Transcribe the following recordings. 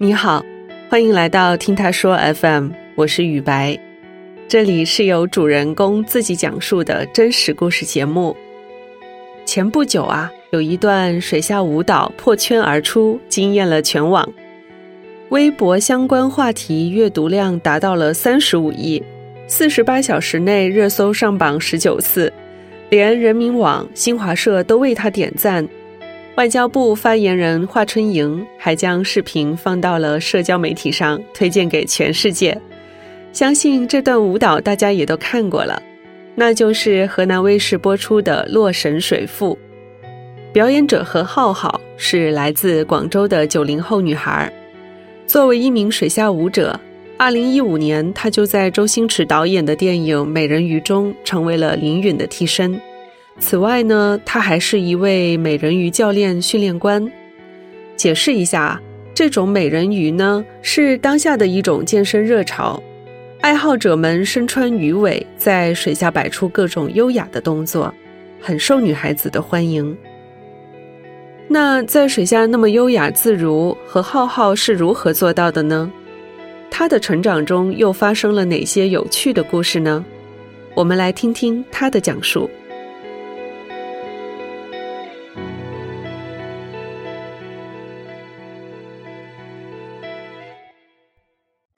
你好，欢迎来到听他说 FM，我是雨白，这里是由主人公自己讲述的真实故事节目。前不久啊，有一段水下舞蹈破圈而出，惊艳了全网，微博相关话题阅读量达到了三十五亿，四十八小时内热搜上榜十九次，连人民网、新华社都为他点赞。外交部发言人华春莹还将视频放到了社交媒体上，推荐给全世界。相信这段舞蹈大家也都看过了，那就是河南卫视播出的《洛神水赋》。表演者何浩浩是来自广州的九零后女孩。作为一名水下舞者，二零一五年她就在周星驰导演的电影《美人鱼》中成为了林允的替身。此外呢，他还是一位美人鱼教练训练官。解释一下，这种美人鱼呢是当下的一种健身热潮，爱好者们身穿鱼尾，在水下摆出各种优雅的动作，很受女孩子的欢迎。那在水下那么优雅自如，何浩浩是如何做到的呢？他的成长中又发生了哪些有趣的故事呢？我们来听听他的讲述。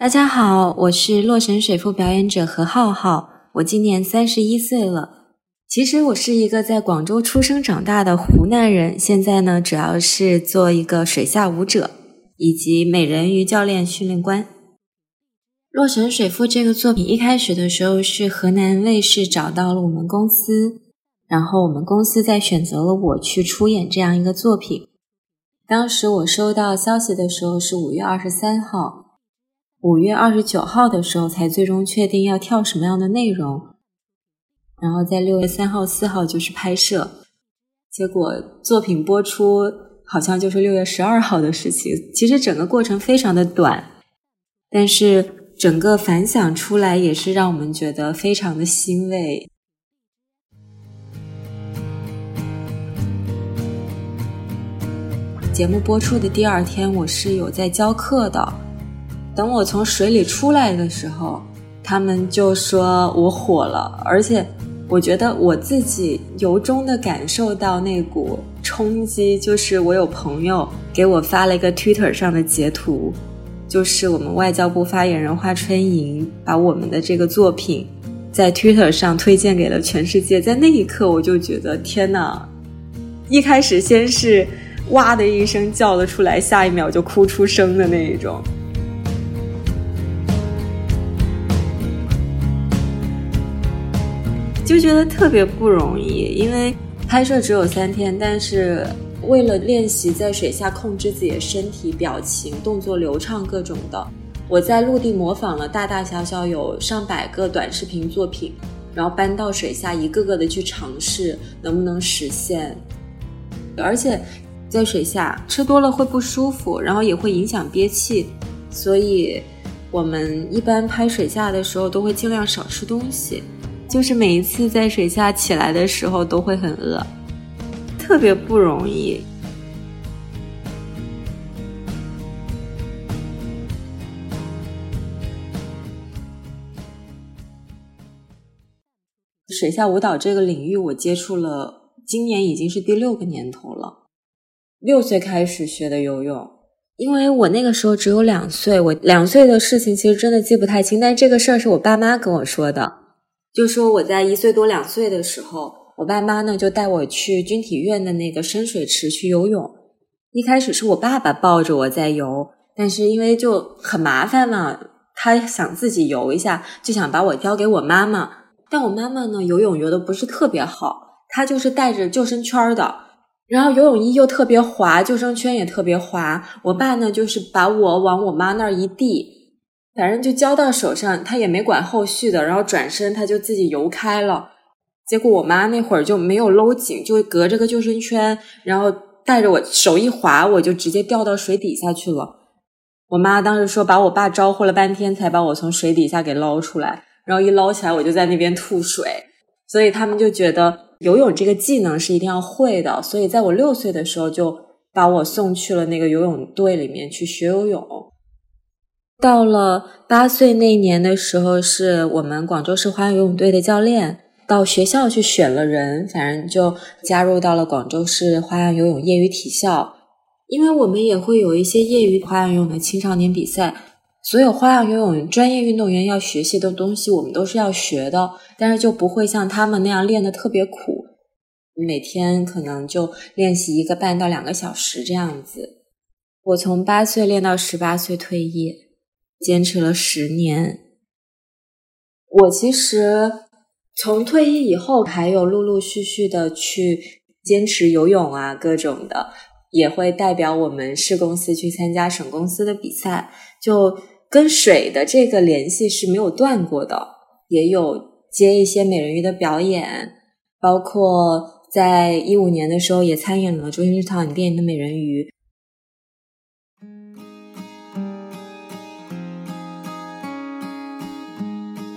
大家好，我是《洛神水赋》表演者何浩浩，我今年三十一岁了。其实我是一个在广州出生长大的湖南人，现在呢主要是做一个水下舞者以及美人鱼教练训练官。《洛神水赋》这个作品一开始的时候是河南卫视找到了我们公司，然后我们公司在选择了我去出演这样一个作品。当时我收到消息的时候是五月二十三号。五月二十九号的时候才最终确定要跳什么样的内容，然后在六月三号、四号就是拍摄，结果作品播出好像就是六月十二号的事情。其实整个过程非常的短，但是整个反响出来也是让我们觉得非常的欣慰。节目播出的第二天，我是有在教课的。等我从水里出来的时候，他们就说我火了，而且我觉得我自己由衷的感受到那股冲击，就是我有朋友给我发了一个 Twitter 上的截图，就是我们外交部发言人华春莹把我们的这个作品在 Twitter 上推荐给了全世界，在那一刻我就觉得天哪！一开始先是哇的一声叫了出来，下一秒就哭出声的那一种。就觉得特别不容易，因为拍摄只有三天，但是为了练习在水下控制自己的身体、表情、动作流畅各种的，我在陆地模仿了大大小小有上百个短视频作品，然后搬到水下一个个的去尝试能不能实现。而且在水下吃多了会不舒服，然后也会影响憋气，所以我们一般拍水下的时候都会尽量少吃东西。就是每一次在水下起来的时候都会很饿，特别不容易。水下舞蹈这个领域，我接触了，今年已经是第六个年头了。六岁开始学的游泳，因为我那个时候只有两岁，我两岁的事情其实真的记不太清，但这个事儿是我爸妈跟我说的。就说我在一岁多两岁的时候，我爸妈呢就带我去军体院的那个深水池去游泳。一开始是我爸爸抱着我在游，但是因为就很麻烦嘛，他想自己游一下，就想把我交给我妈妈。但我妈妈呢游泳游的不是特别好，她就是带着救生圈的，然后游泳衣又特别滑，救生圈也特别滑。我爸呢就是把我往我妈那儿一递。反正就交到手上，他也没管后续的，然后转身他就自己游开了。结果我妈那会儿就没有搂紧，就隔着个救生圈，然后带着我手一滑，我就直接掉到水底下去了。我妈当时说把我爸招呼了半天才把我从水底下给捞出来，然后一捞起来我就在那边吐水。所以他们就觉得游泳这个技能是一定要会的，所以在我六岁的时候就把我送去了那个游泳队里面去学游泳。到了八岁那年的时候，是我们广州市花样游泳队的教练到学校去选了人，反正就加入到了广州市花样游泳业余体校。因为我们也会有一些业余花样游泳的青少年比赛，所有花样游泳专业运动员要学习的东西，我们都是要学的，但是就不会像他们那样练得特别苦，每天可能就练习一个半到两个小时这样子。我从八岁练到十八岁退役。坚持了十年，我其实从退役以后，还有陆陆续续的去坚持游泳啊，各种的，也会代表我们市公司去参加省公司的比赛，就跟水的这个联系是没有断过的。也有接一些美人鱼的表演，包括在一五年的时候也参演了周星驰导演电影的美人鱼。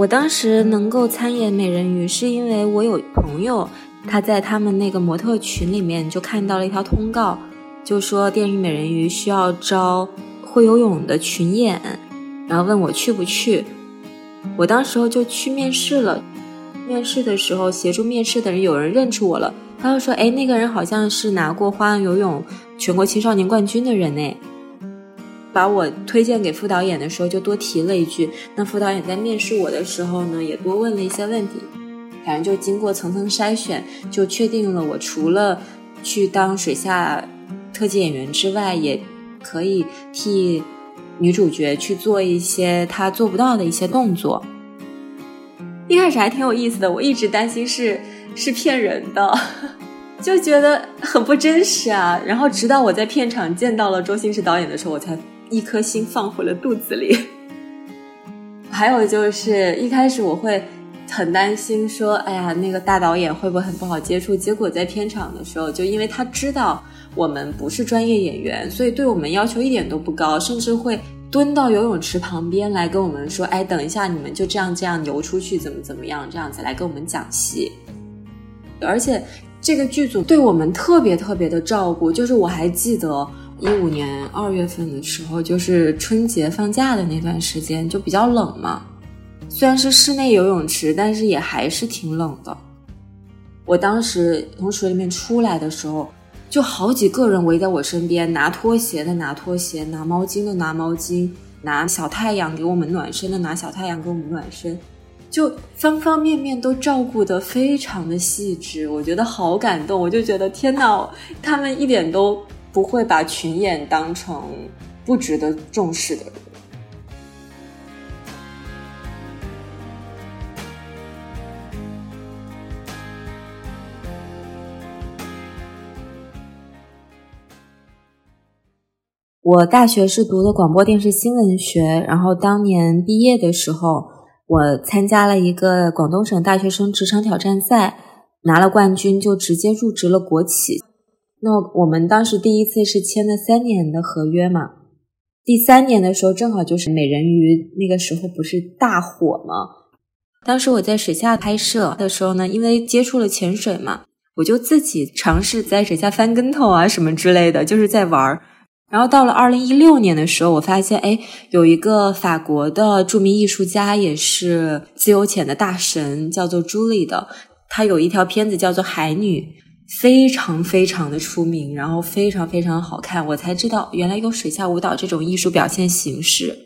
我当时能够参演美人鱼，是因为我有朋友，他在他们那个模特群里面就看到了一条通告，就说电影美人鱼需要招会游泳的群演，然后问我去不去。我当时候就去面试了，面试的时候协助面试的人有人认出我了，他就说：“哎，那个人好像是拿过花样游泳全国青少年冠军的人呢。”把我推荐给副导演的时候，就多提了一句。那副导演在面试我的时候呢，也多问了一些问题。反正就经过层层筛选，就确定了我除了去当水下特技演员之外，也可以替女主角去做一些她做不到的一些动作。一开始还挺有意思的，我一直担心是是骗人的，就觉得很不真实啊。然后直到我在片场见到了周星驰导演的时候，我才。一颗心放回了肚子里。还有就是一开始我会很担心，说：“哎呀，那个大导演会不会很不好接触？”结果在片场的时候，就因为他知道我们不是专业演员，所以对我们要求一点都不高，甚至会蹲到游泳池旁边来跟我们说：“哎，等一下，你们就这样这样游出去，怎么怎么样，这样子来跟我们讲戏。”而且这个剧组对我们特别特别的照顾，就是我还记得。一五年二月份的时候，就是春节放假的那段时间，就比较冷嘛。虽然是室内游泳池，但是也还是挺冷的。我当时从水里面出来的时候，就好几个人围在我身边，拿拖鞋的拿拖鞋，拿毛巾的拿毛巾，拿小太阳给我们暖身的拿小太阳给我们暖身，就方方面面都照顾得非常的细致，我觉得好感动。我就觉得天哪，他们一点都。不会把群演当成不值得重视的人。我大学是读的广播电视新闻学，然后当年毕业的时候，我参加了一个广东省大学生职场挑战赛，拿了冠军，就直接入职了国企。那我们当时第一次是签了三年的合约嘛，第三年的时候正好就是美人鱼那个时候不是大火吗？当时我在水下拍摄的时候呢，因为接触了潜水嘛，我就自己尝试在水下翻跟头啊什么之类的，就是在玩儿。然后到了二零一六年的时候，我发现哎，有一个法国的著名艺术家，也是自由潜的大神，叫做朱莉的，他有一条片子叫做《海女》。非常非常的出名，然后非常非常好看，我才知道原来有水下舞蹈这种艺术表现形式。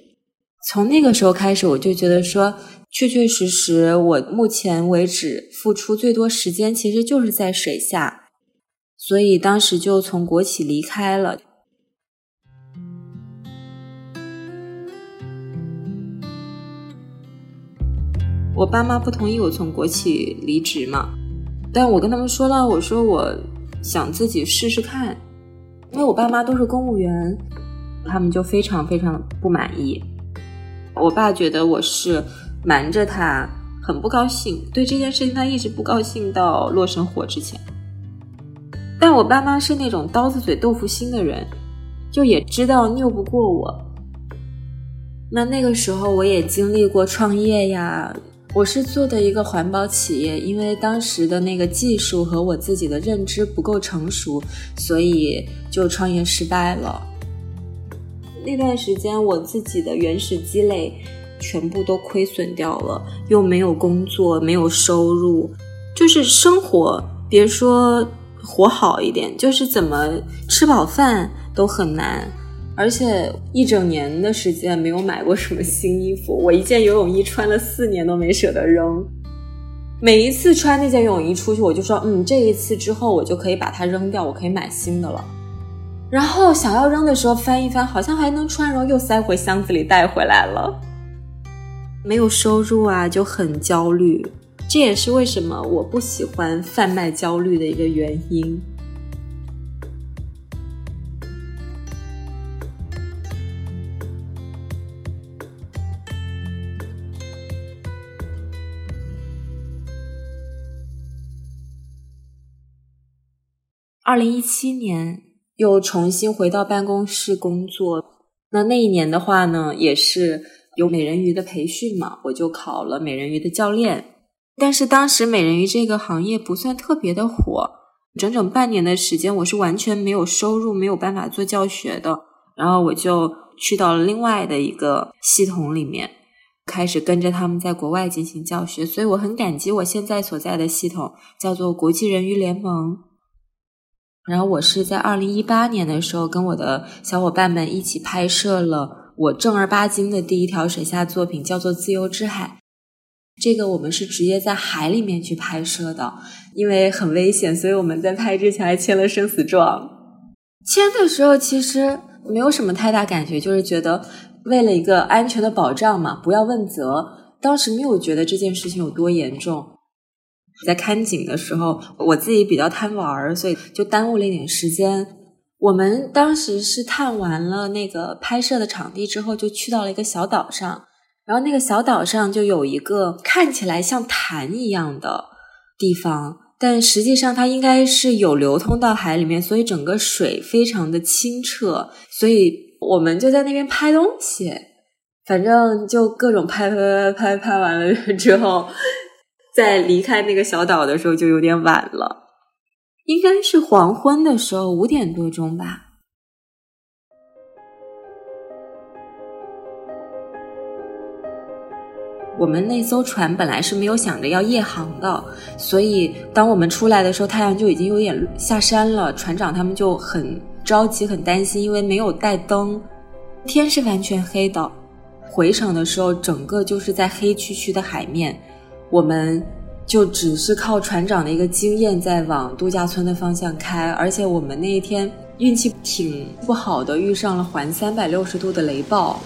从那个时候开始，我就觉得说，确确实实，我目前为止付出最多时间其实就是在水下，所以当时就从国企离开了。我爸妈不同意我从国企离职嘛。但我跟他们说了，我说我想自己试试看，因为我爸妈都是公务员，他们就非常非常不满意。我爸觉得我是瞒着他，很不高兴。对这件事情，他一直不高兴到落神火之前。但我爸妈是那种刀子嘴豆腐心的人，就也知道拗不过我。那那个时候，我也经历过创业呀。我是做的一个环保企业，因为当时的那个技术和我自己的认知不够成熟，所以就创业失败了。那段时间我自己的原始积累全部都亏损掉了，又没有工作，没有收入，就是生活，别说活好一点，就是怎么吃饱饭都很难。而且一整年的时间没有买过什么新衣服，我一件游泳衣穿了四年都没舍得扔。每一次穿那件泳衣出去，我就说，嗯，这一次之后我就可以把它扔掉，我可以买新的了。然后想要扔的时候翻一翻，好像还能穿，然后又塞回箱子里带回来了。没有收入啊，就很焦虑，这也是为什么我不喜欢贩卖焦虑的一个原因。二零一七年又重新回到办公室工作，那那一年的话呢，也是有美人鱼的培训嘛，我就考了美人鱼的教练。但是当时美人鱼这个行业不算特别的火，整整半年的时间，我是完全没有收入，没有办法做教学的。然后我就去到了另外的一个系统里面，开始跟着他们在国外进行教学。所以我很感激我现在所在的系统，叫做国际人鱼联盟。然后我是在二零一八年的时候，跟我的小伙伴们一起拍摄了我正儿八经的第一条水下作品，叫做《自由之海》。这个我们是直接在海里面去拍摄的，因为很危险，所以我们在拍之前还签了生死状。签的时候其实没有什么太大感觉，就是觉得为了一个安全的保障嘛，不要问责。当时没有觉得这件事情有多严重。在看景的时候，我自己比较贪玩，所以就耽误了一点时间。我们当时是探完了那个拍摄的场地之后，就去到了一个小岛上，然后那个小岛上就有一个看起来像潭一样的地方，但实际上它应该是有流通到海里面，所以整个水非常的清澈，所以我们就在那边拍东西，反正就各种拍拍拍拍拍完了之后。在离开那个小岛的时候就有点晚了，应该是黄昏的时候五点多钟吧。我们那艘船本来是没有想着要夜航的，所以当我们出来的时候，太阳就已经有点下山了。船长他们就很着急、很担心，因为没有带灯，天是完全黑的。回程的时候，整个就是在黑黢黢的海面。我们就只是靠船长的一个经验在往度假村的方向开，而且我们那一天运气挺不好的，遇上了环三百六十度的雷暴，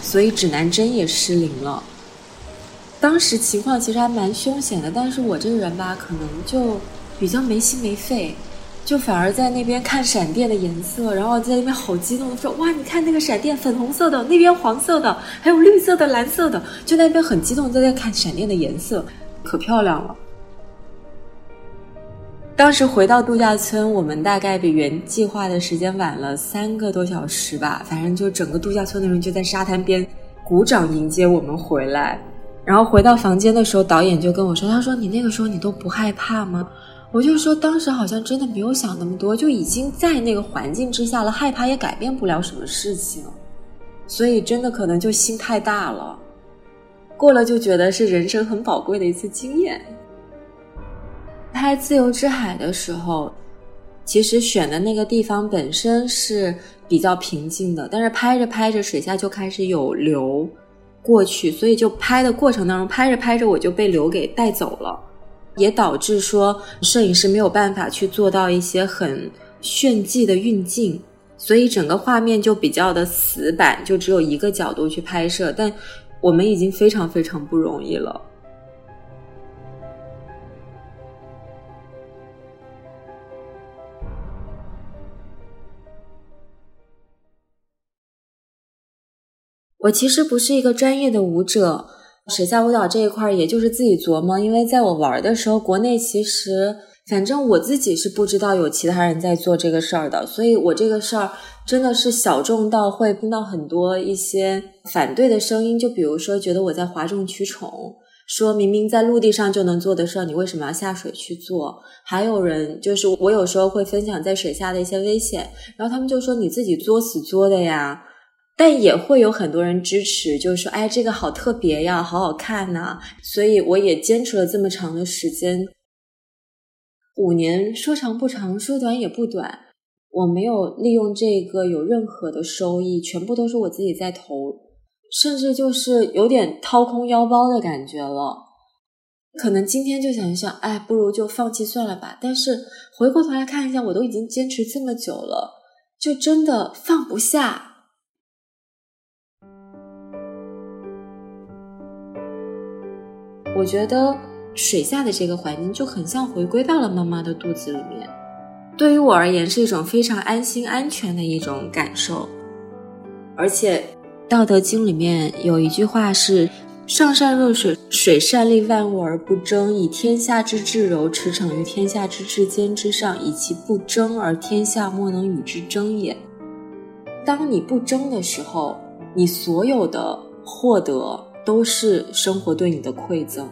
所以指南针也失灵了。当时情况其实还蛮凶险的，但是我这个人吧，可能就比较没心没肺。就反而在那边看闪电的颜色，然后在那边好激动的说：“哇，你看那个闪电，粉红色的，那边黄色的，还有绿色的、蓝色的，就那边很激动在那看闪电的颜色，可漂亮了。”当时回到度假村，我们大概比原计划的时间晚了三个多小时吧，反正就整个度假村的人就在沙滩边鼓掌迎接我们回来。然后回到房间的时候，导演就跟我说：“他说你那个时候你都不害怕吗？”我就说，当时好像真的没有想那么多，就已经在那个环境之下了，害怕也改变不了什么事情，所以真的可能就心太大了。过了就觉得是人生很宝贵的一次经验。拍《自由之海》的时候，其实选的那个地方本身是比较平静的，但是拍着拍着水下就开始有流过去，所以就拍的过程当中，拍着拍着我就被流给带走了。也导致说摄影师没有办法去做到一些很炫技的运镜，所以整个画面就比较的死板，就只有一个角度去拍摄。但我们已经非常非常不容易了。我其实不是一个专业的舞者。水下舞蹈这一块，也就是自己琢磨。因为在我玩的时候，国内其实反正我自己是不知道有其他人在做这个事儿的，所以我这个事儿真的是小众到会听到很多一些反对的声音。就比如说，觉得我在哗众取宠，说明明在陆地上就能做的事儿，你为什么要下水去做？还有人就是我有时候会分享在水下的一些危险，然后他们就说你自己作死作的呀。但也会有很多人支持，就是说，哎，这个好特别呀，好好看呐。所以我也坚持了这么长的时间，五年说长不长，说短也不短。我没有利用这个有任何的收益，全部都是我自己在投。甚至就是有点掏空腰包的感觉了，可能今天就想一想，哎，不如就放弃算了吧。但是回过头来看一下，我都已经坚持这么久了，就真的放不下。我觉得水下的这个环境就很像回归到了妈妈的肚子里面，对于我而言是一种非常安心、安全的一种感受，而且。《道德经》里面有一句话是：“上善若水，水善利万物而不争，以天下之至柔驰骋于天下之至坚之上，以其不争而天下莫能与之争也。”当你不争的时候，你所有的获得都是生活对你的馈赠。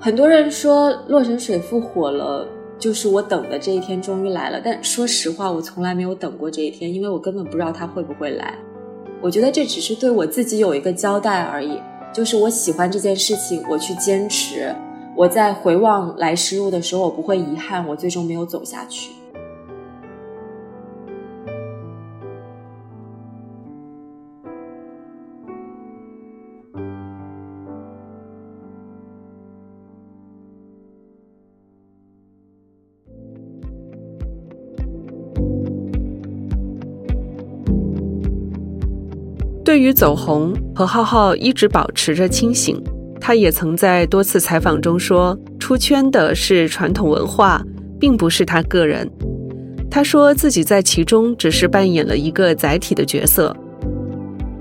很多人说《洛神水赋》火了。就是我等的这一天终于来了，但说实话，我从来没有等过这一天，因为我根本不知道它会不会来。我觉得这只是对我自己有一个交代而已，就是我喜欢这件事情，我去坚持。我在回望来时路的时候，我不会遗憾我最终没有走下去。对于走红，何浩浩一直保持着清醒。他也曾在多次采访中说，出圈的是传统文化，并不是他个人。他说自己在其中只是扮演了一个载体的角色。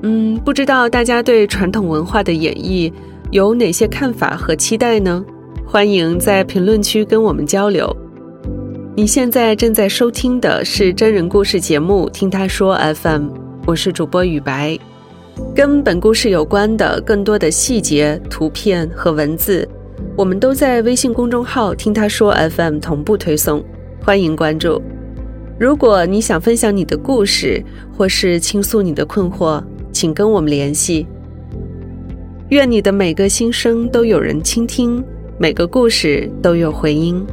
嗯，不知道大家对传统文化的演绎有哪些看法和期待呢？欢迎在评论区跟我们交流。你现在正在收听的是真人故事节目《听他说 FM》，我是主播雨白。跟本故事有关的更多的细节、图片和文字，我们都在微信公众号“听他说 FM” 同步推送，欢迎关注。如果你想分享你的故事，或是倾诉你的困惑，请跟我们联系。愿你的每个心声都有人倾听，每个故事都有回音。